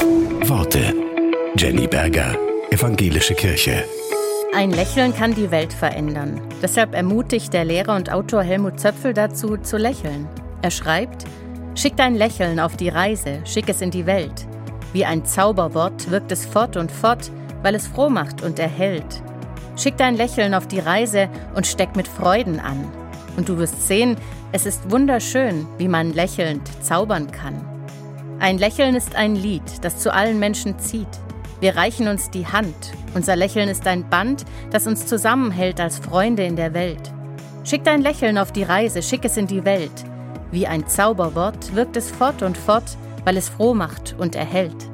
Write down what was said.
Worte. Jenny Berger, Evangelische Kirche. Ein Lächeln kann die Welt verändern. Deshalb ermutigt der Lehrer und Autor Helmut Zöpfel dazu, zu lächeln. Er schreibt, Schick dein Lächeln auf die Reise, schick es in die Welt. Wie ein Zauberwort wirkt es fort und fort, weil es froh macht und erhält. Schick dein Lächeln auf die Reise und steck mit Freuden an. Und du wirst sehen, es ist wunderschön, wie man lächelnd zaubern kann. Ein Lächeln ist ein Lied, das zu allen Menschen zieht. Wir reichen uns die Hand. Unser Lächeln ist ein Band, das uns zusammenhält als Freunde in der Welt. Schick dein Lächeln auf die Reise, schick es in die Welt. Wie ein Zauberwort wirkt es fort und fort, weil es froh macht und erhält.